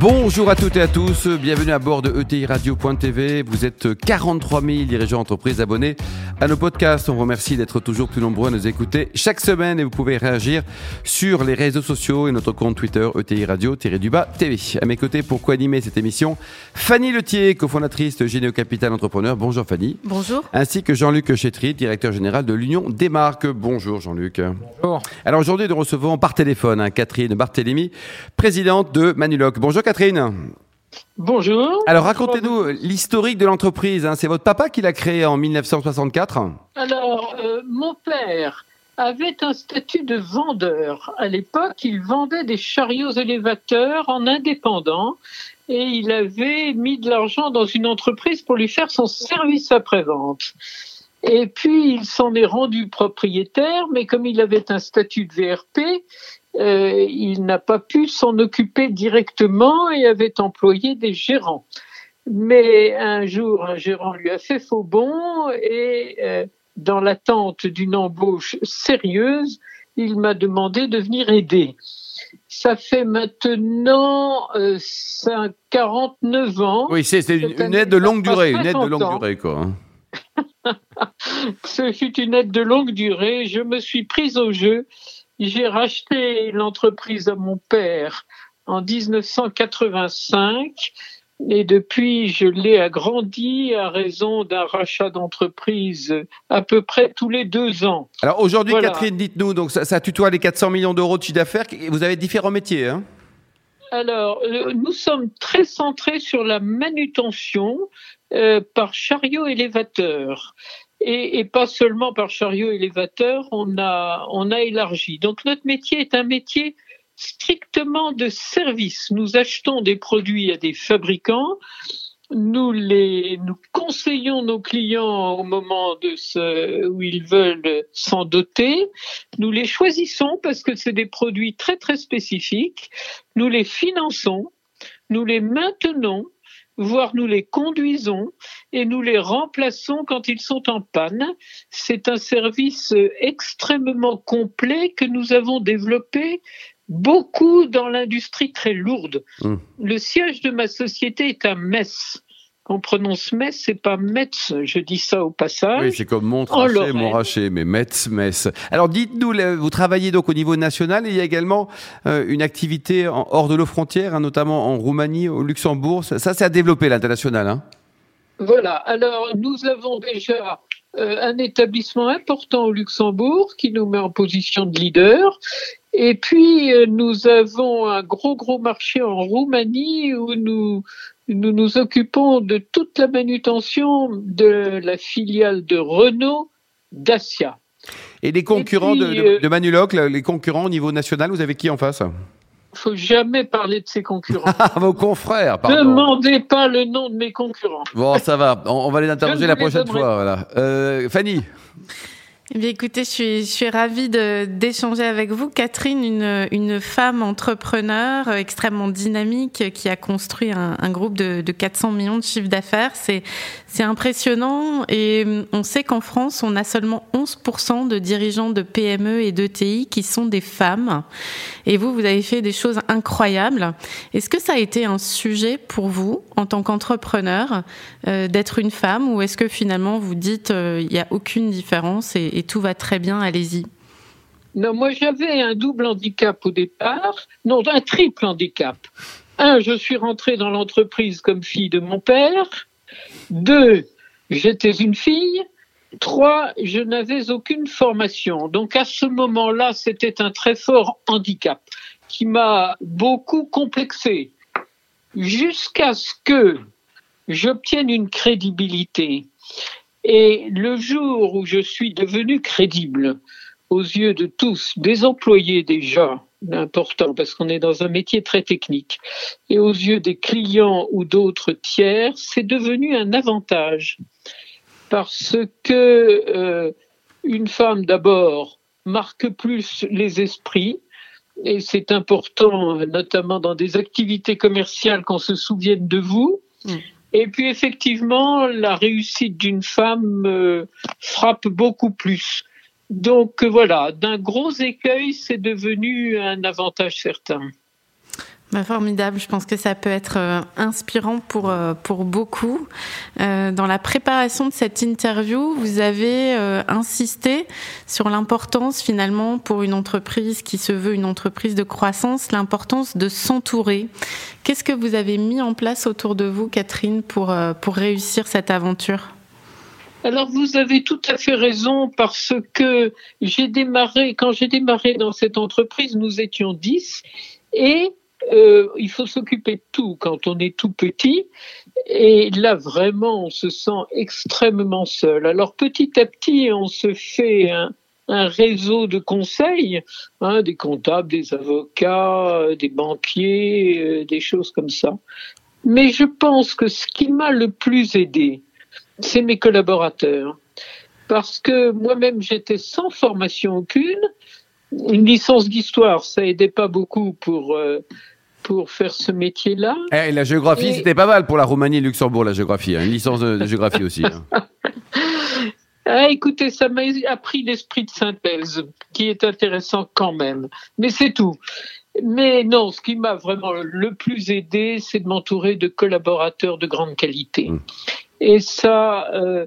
Bonjour à toutes et à tous, bienvenue à bord de ETI Radio.tv. Vous êtes 43 000 dirigeants entreprises abonnés à nos podcasts. On vous remercie d'être toujours plus nombreux à nous écouter chaque semaine et vous pouvez réagir sur les réseaux sociaux et notre compte Twitter ETI Radio-du-bas TV. À mes côtés pour co-animer cette émission, Fanny Letier, cofondatrice de Généo Capital Entrepreneur. Bonjour Fanny. Bonjour. Ainsi que Jean-Luc Chétry, directeur général de l'Union des marques. Bonjour Jean-Luc. Bonjour. Alors aujourd'hui, nous recevons par téléphone hein, Catherine Barthélémy, présidente de Manuloc. Bonjour Catherine. Bonjour. Alors racontez-nous l'historique de l'entreprise. hein. C'est votre papa qui l'a créée en 1964 Alors, euh, mon père avait un statut de vendeur. À l'époque, il vendait des chariots élévateurs en indépendant et il avait mis de l'argent dans une entreprise pour lui faire son service après-vente. Et puis, il s'en est rendu propriétaire, mais comme il avait un statut de VRP, euh, il n'a pas pu s'en occuper directement et avait employé des gérants. Mais un jour, un gérant lui a fait faux bon et euh, dans l'attente d'une embauche sérieuse, il m'a demandé de venir aider. Ça fait maintenant euh, cinq- 49 ans. Oui, c'est une, aide de longue durée. Une aide de 50 longue ans. durée, quoi. hein. Ce fut une aide de longue durée. Je me suis prise au jeu. J'ai racheté l'entreprise à mon père en 1985 et depuis je l'ai agrandi à raison d'un rachat d'entreprise à peu près tous les deux ans. Alors aujourd'hui, Voilà. Catherine, dites-nous, donc ça, ça tutoie les 400 millions d'euros de chiffre d'affaires. Vous avez différents métiers. Hein? Alors, euh, nous sommes très centrés sur la manutention euh, par chariot élévateur. Et, et pas seulement par chariot élévateur, on a, on a élargi. Donc notre métier est un métier strictement de service. Nous achetons des produits à des fabricants, nous les, nous conseillons nos clients au moment de ce, où ils veulent s'en doter. Nous les choisissons parce que c'est des produits très très spécifiques. Nous les finançons, nous les maintenons, voire nous les conduisons et nous les remplaçons quand ils sont en panne. C'est un service extrêmement complet que nous avons développé beaucoup dans l'industrie très lourde. Mm. Le siège de ma société est à Metz. On prononce Metz, c'est pas Metz, je dis ça au passage. Oui, c'est comme Montrachet, Lorraine. Montrachet, mais Metz, Metz. Alors dites-nous, vous travaillez donc au niveau national et il y a également euh, une activité en- hors de nos frontières, hein, notamment en Roumanie, au Luxembourg. Ça, ça, c'est à développer l'international. Hein Voilà, alors nous avons déjà euh, un établissement important au Luxembourg qui nous met en position de leader. Et puis euh, nous avons un gros gros marché en Roumanie où nous nous nous occupons de toute la manutention de la filiale de Renault Dacia. et les concurrents de, puis, de, euh, de Manuloc, les concurrents au niveau national, vous avez qui en face? Faut jamais parler de ses concurrents. Ah, vos confrères, Ne pardon. demandez pas le nom de mes concurrents. Bon, ça va. On, on va les interroger la ne prochaine fois. Voilà. Euh, Fanny, Eh bien, écoutez, je suis, ravie d'échanger avec vous. Catherine, une, femme entrepreneur euh, extrêmement dynamique euh, qui a construit un, groupe de, de 400 millions de chiffre d'affaires. C'est impressionnant et hum, on sait qu'en France, on a seulement 11% de dirigeants de PME et d'ETI qui sont des femmes. Et vous, vous avez fait des choses incroyables. Est-ce que ça a été un sujet pour vous, en tant qu'entrepreneur, euh, d'être une femme ou est-ce que finalement vous dites euh, il n'y a aucune différence et tout va très bien, allez-y Non, moi j'avais un double handicap au départ, non, un triple handicap. Un, je suis rentrée dans l'entreprise comme fille de mon père. Deux, j'étais une fille. Trois, je n'avais aucune formation. Donc à ce moment-là, c'était un très fort handicap qui m'a beaucoup complexé jusqu'à ce que j'obtienne une crédibilité. Et le jour où je suis devenue crédible, aux yeux de tous, des employés déjà, important parce qu'on est dans un métier très technique, et aux yeux des clients ou d'autres tiers, c'est devenu un avantage. Parce que euh, une femme d'abord marque plus les esprits, et c'est important, notamment dans des activités commerciales, qu'on se souvienne de vous. Mm. Et puis effectivement, la réussite d'une femme euh, frappe beaucoup plus. Donc voilà, d'un gros écueil, c'est devenu un avantage certain. Bah, formidable, je pense que ça peut être euh, inspirant pour, euh, pour beaucoup. Euh, dans la préparation de cette interview, vous avez insisté sur l'importance finalement pour une entreprise qui se veut une entreprise de croissance, l'importance de s'entourer. Qu'est-ce que vous avez mis en place autour de vous, Catherine, pour, pour réussir cette aventure? Alors vous avez tout à fait raison parce que j'ai démarré, quand j'ai démarré dans cette entreprise, nous étions 10 et euh, il faut s'occuper de tout quand on est tout petit. Et là, vraiment, on se sent extrêmement seul. Alors, petit à petit, on se fait un, réseau de conseils, hein, des comptables, des avocats, euh, des banquiers, euh, des choses comme ça. Mais je pense que ce qui m'a le plus aidé, c'est mes collaborateurs. Parce que moi-même, j'étais sans formation aucune. Une licence d'histoire, ça aidait pas beaucoup pour pour faire ce métier-là. Eh, la géographie, c'était pas mal pour la Roumanie et Luxembourg, la géographie. Hein. Une licence de, géographie aussi. Hein. ah, écoutez, ça m'a appris l'esprit de synthèse, qui est intéressant quand même. Mais c'est tout. Mais non, ce qui m'a vraiment le plus aidé, c'est de m'entourer de collaborateurs de grande qualité. Mmh. Et ça, euh, euh,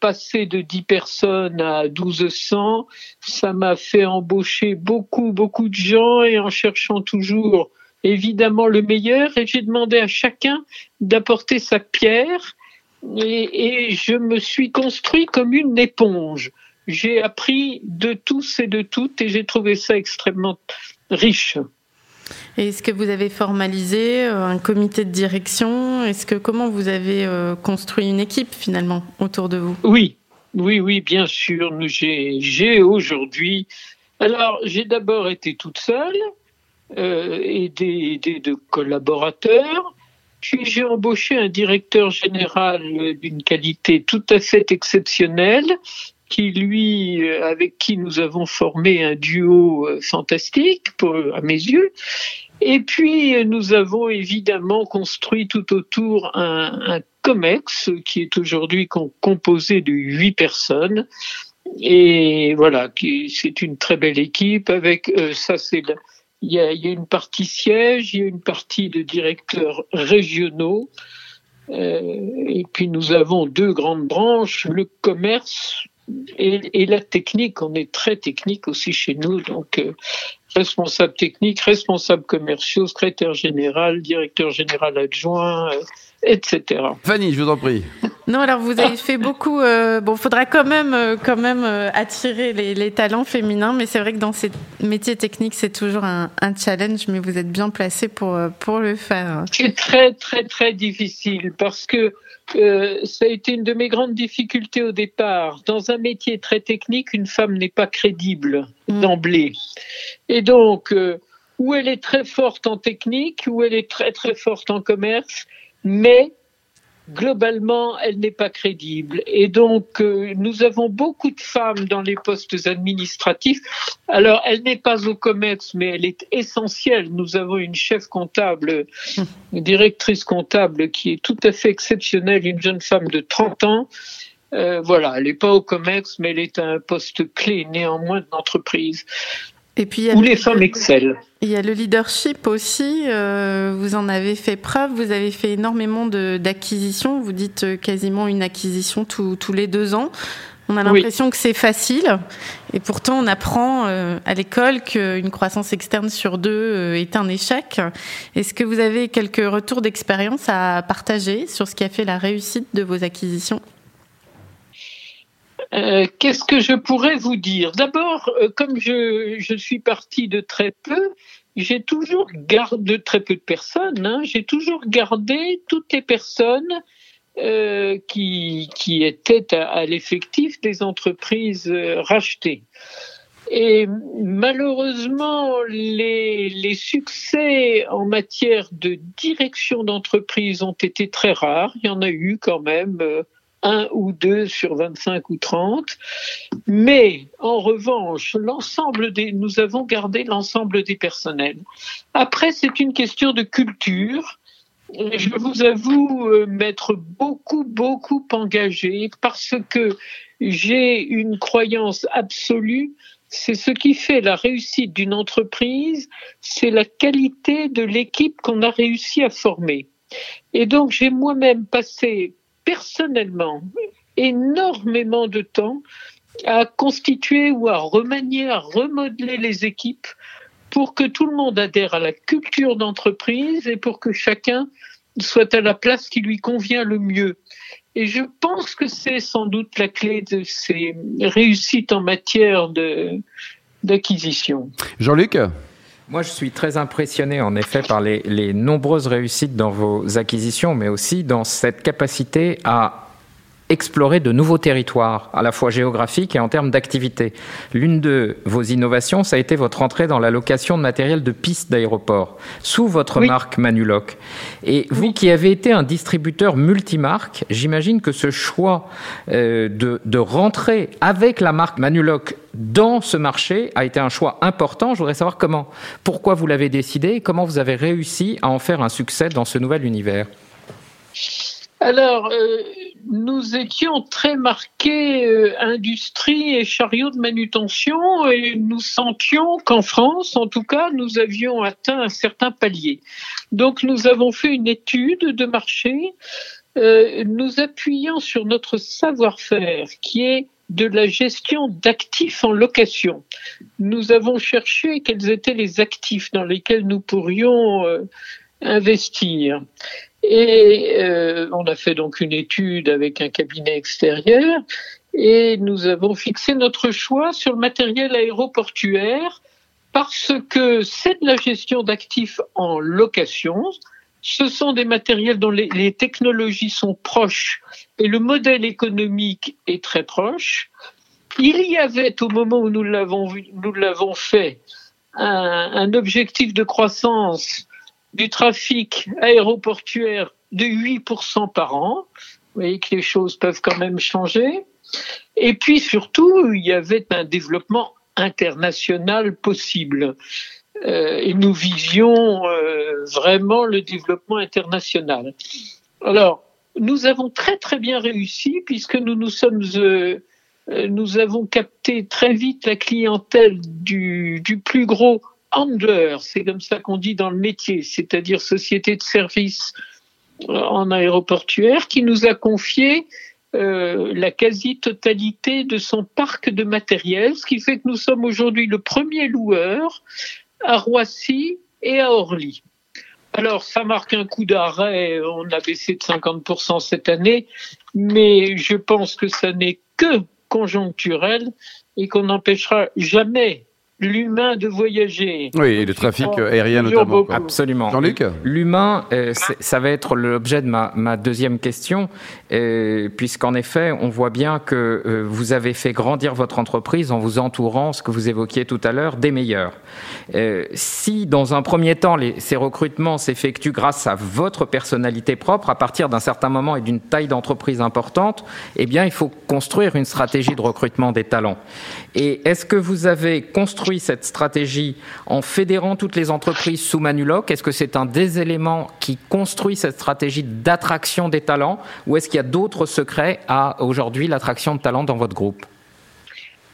passer de 10 personnes à 1200, ça m'a fait embaucher beaucoup, beaucoup de gens et en cherchant toujours évidemment le meilleur et j'ai demandé à chacun d'apporter sa pierre et, je me suis construit comme une éponge. J'ai appris de tous et de toutes et j'ai trouvé ça extrêmement riche. Est-ce que vous avez formalisé euh, un comité de direction Est-ce que comment vous avez euh, construit une équipe finalement autour de vous? Oui, oui, oui, bien sûr. J'ai aujourd'hui. Alors, j'ai d'abord été toute seule euh, et des, de collaborateurs. Puis j'ai embauché un directeur général d'une qualité tout à fait exceptionnelle, qui lui, euh, avec qui nous avons formé un duo euh, fantastique à mes yeux. Et puis nous avons évidemment construit tout autour un, un COMEX qui est aujourd'hui composé de huit personnes. Et voilà, c'est une très belle équipe avec ça c'est il y, a, une partie siège, il y a une partie de directeurs régionaux, euh, et puis nous avons deux grandes branches, le commerce et, la technique. On est très technique aussi chez nous, donc euh, responsable technique, responsable commerciaux, secrétaire général, directeur général adjoint, euh, etc. Fanny, je vous en prie. Non, alors vous avez fait beaucoup. Euh, bon, faudra quand même, euh, quand même euh, attirer les, talents féminins, mais c'est vrai que dans ces métiers techniques, c'est toujours un, challenge, mais vous êtes bien placé pour pour le faire. C'est très très très difficile parce que ça a été une de mes grandes difficultés au départ. Dans un métier très technique, une femme n'est pas crédible mm. d'emblée, et donc. où elle est très forte en technique, où elle est très très forte en commerce, mais globalement, elle n'est pas crédible. Et donc, euh, nous avons beaucoup de femmes dans les postes administratifs. Alors, elle n'est pas au commerce, mais elle est essentielle. Nous avons une chef comptable, une directrice comptable qui est tout à fait exceptionnelle, une jeune femme de 30 ans. Euh, voilà, elle n'est pas au commerce, mais elle est à un poste clé néanmoins de l'entreprise. Et puis, où les femmes excellent. Il y a le leadership aussi. Euh, vous en avez fait preuve. Vous avez fait énormément d'acquisitions. Vous dites euh, quasiment une acquisition tous les deux ans. On a l'impression que c'est facile, et pourtant on apprend euh, à l'école qu'une croissance externe sur deux est un échec. Est-ce que vous avez quelques retours d'expérience à partager sur ce qui a fait la réussite de vos acquisitions? Euh, qu'est-ce que je pourrais vous dire? D'abord, euh, comme je, je, suis partie de très peu, j'ai toujours gardé très peu de personnes. Hein, j'ai toujours gardé toutes les personnes euh, qui, qui étaient à, l'effectif des entreprises euh, rachetées. Et malheureusement, les, les, succès en matière de direction d'entreprise ont été très rares. Il y en a eu quand même un ou deux sur 25 ou 30. Mais en revanche, l'ensemble des, nous avons gardé l'ensemble des personnels. Après, c'est une question de culture. Je vous avoue euh, m'être beaucoup, beaucoup engagé parce que j'ai une croyance absolue c'est ce qui fait la réussite d'une entreprise, c'est la qualité de l'équipe qu'on a réussi à former. Et donc j'ai moi-même passé personnellement énormément de temps à constituer ou à remanier, à remodeler les équipes pour que tout le monde adhère à la culture d'entreprise et pour que chacun soit à la place qui lui convient le mieux. Et je pense que c'est sans doute la clé de ces réussites en matière d'acquisition. Jean-Luc? Moi, je suis très impressionné, en effet, par les, les, nombreuses réussites dans vos acquisitions, mais aussi dans cette capacité à explorer de nouveaux territoires, à la fois géographiques et en termes d'activité. L'une de vos innovations, ça a été votre entrée dans la location de matériel de piste d'aéroport, sous votre marque Manuloc. Et vous qui avez été un distributeur multimarque, j'imagine que ce choix euh, de, de rentrer avec la marque Manuloc dans ce marché a été un choix important. Je voudrais savoir comment, pourquoi vous l'avez décidé et comment vous avez réussi à en faire un succès dans ce nouvel univers. Alors, euh, nous étions très marqués euh, industrie et chariot de manutention et nous sentions qu'en France, en tout cas, nous avions atteint un certain palier. Donc, nous avons fait une étude de marché, euh, nous appuyant sur notre savoir-faire qui est de la gestion d'actifs en location. Nous avons cherché quels étaient les actifs dans lesquels nous pourrions investir. Et euh, on a fait donc une étude avec un cabinet extérieur et nous avons fixé notre choix sur le matériel aéroportuaire parce que c'est de la gestion d'actifs en location. Ce sont des matériels dont les, technologies sont proches et le modèle économique est très proche. Il y avait au moment où nous l'avons fait un objectif de croissance du trafic aéroportuaire de 8% par an. Vous voyez que les choses peuvent quand même changer. Et puis surtout, il y avait un développement international possible. Euh, et nous visions euh, vraiment le développement international. Alors, nous avons très très bien réussi puisque nous nous sommes, euh, nous avons capté très vite la clientèle du, du plus gros handler, c'est comme ça qu'on dit dans le métier, c'est-à-dire société de service en aéroportuaire, qui nous a confié euh, la quasi-totalité de son parc de matériel, ce qui fait que nous sommes aujourd'hui le premier loueur à Roissy et à Orly. Alors, ça marque un coup d'arrêt, on a baissé de 50% cette année, mais je pense que ça n'est que conjoncturel et qu'on n'empêchera jamais l'humain de voyager. Oui, et le trafic aérien notamment. Absolument. Jean-Luc L'humain, euh, ça va être l'objet de ma, ma, deuxième question, euh, puisqu'en effet, on voit bien que euh, vous avez fait grandir votre entreprise en vous entourant, ce que vous évoquiez tout à l'heure, des meilleurs. Euh, si, dans un premier temps, les, ces recrutements s'effectuent grâce à votre personnalité propre, à partir d'un certain moment et d'une taille d'entreprise importante, eh bien, il faut construire une stratégie de recrutement des talents. Et est-ce que vous avez construit cette stratégie en fédérant toutes les entreprises sous Manuloc Est-ce que c'est un des éléments qui construit cette stratégie d'attraction des talents? Ou est-ce qu'il y a d'autres secrets à aujourd'hui l'attraction de talents dans votre groupe?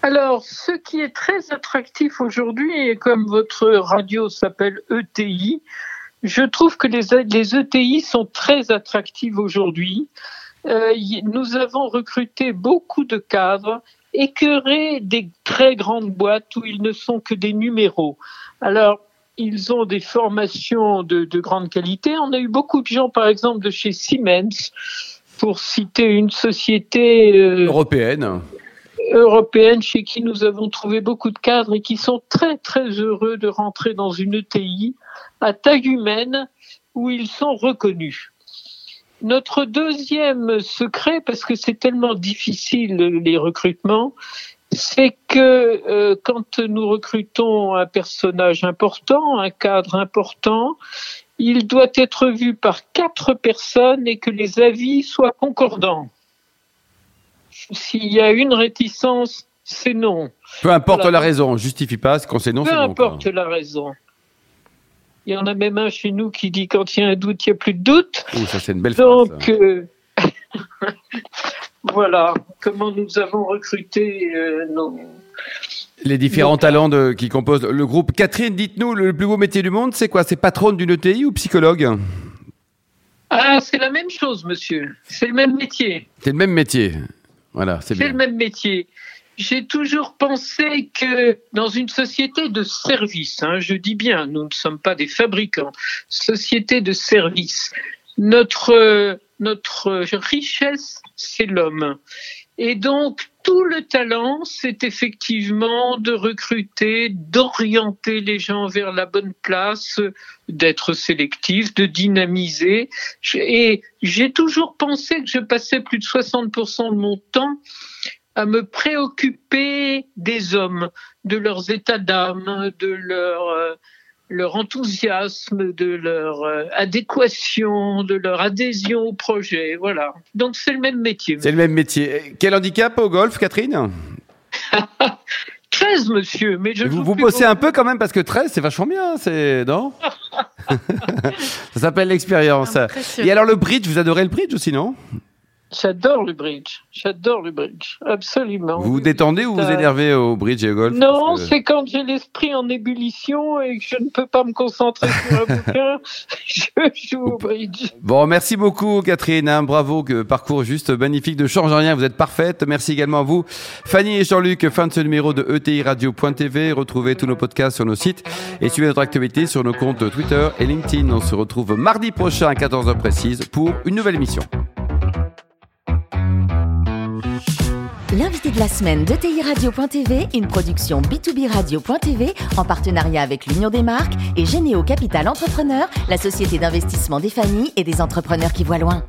Alors, ce qui est très attractif aujourd'hui, et comme votre radio s'appelle ETI, je trouve que les, les ETI sont très attractives aujourd'hui. Euh, nous avons recruté beaucoup de cadres écœurer des très grandes boîtes où ils ne sont que des numéros. Alors, ils ont des formations de, de grande qualité. On a eu beaucoup de gens, par exemple, de chez Siemens, pour citer une société euh, européenne européenne chez qui nous avons trouvé beaucoup de cadres et qui sont très très heureux de rentrer dans une ETI à taille humaine où ils sont reconnus. Notre deuxième secret, parce que c'est tellement difficile les recrutements, c'est que euh, quand nous recrutons un personnage important, un cadre important, il doit être vu par quatre personnes et que les avis soient concordants. s'il y a une réticence, c'est non. Peu importe la raison, on justifie pas. C'est non, c'est non. Peu importe la raison. Il y en a même un chez nous qui dit quand il y a un doute, il n'y a plus de doute. Ça c'est une belle Donc, phrase. Euh... voilà comment nous avons recruté euh, nos... Les différents talents de, qui composent le groupe. Catherine, dites-nous, le plus beau métier du monde, c'est quoi? C'est patronne d'une ETI ou psychologue? Ah, c'est la même chose, monsieur. C'est le même métier. C'est le même métier. Voilà, c'est C'est le même métier. J'ai toujours pensé que dans une société de service, hein, je dis bien, nous ne sommes pas des fabricants, société de service, notre, notre richesse, c'est l'homme. Et donc, tout le talent, c'est effectivement de recruter, d'orienter les gens vers la bonne place, d'être sélectif, de dynamiser. Et j'ai toujours pensé que je passais plus de 60% de mon temps à me préoccuper des hommes, de leurs états d'âme, de leur, euh, leur enthousiasme, de leur euh, adéquation, de leur adhésion au projet. Voilà. Donc c'est le même métier. C'est le même métier. Quel handicap au golf, Catherine? 13, monsieur. Mais je vous, vous bossez un peu quand même parce que 13, c'est vachement bien, c'est non? Ça s'appelle l'expérience. Et alors le bridge, vous adorez le bridge aussi, non? J'adore le bridge. J'adore le bridge. Absolument. Vous vous détendez ou vous vous énervez au bridge et au golf? Non, que... c'est quand j'ai l'esprit en ébullition et que je ne peux pas me concentrer sur un bouquin, je joue au bridge. Bon, merci beaucoup Catherine. Hein, bravo, que parcours juste magnifique de Change Rien. Vous êtes parfaite. Merci également à vous. Fanny et Jean-Luc, fin de ce numéro de ETI Radio.tv. Retrouvez tous nos podcasts sur nos sites et suivez notre activité sur nos comptes Twitter et LinkedIn. On se retrouve mardi prochain à 14h précise pour une nouvelle émission. L'invité de la semaine de TI Radio.tv, une production B2B Radio.tv en partenariat avec l'Union des marques et Généo Capital Entrepreneur, la société d'investissement des familles et des entrepreneurs qui voient loin.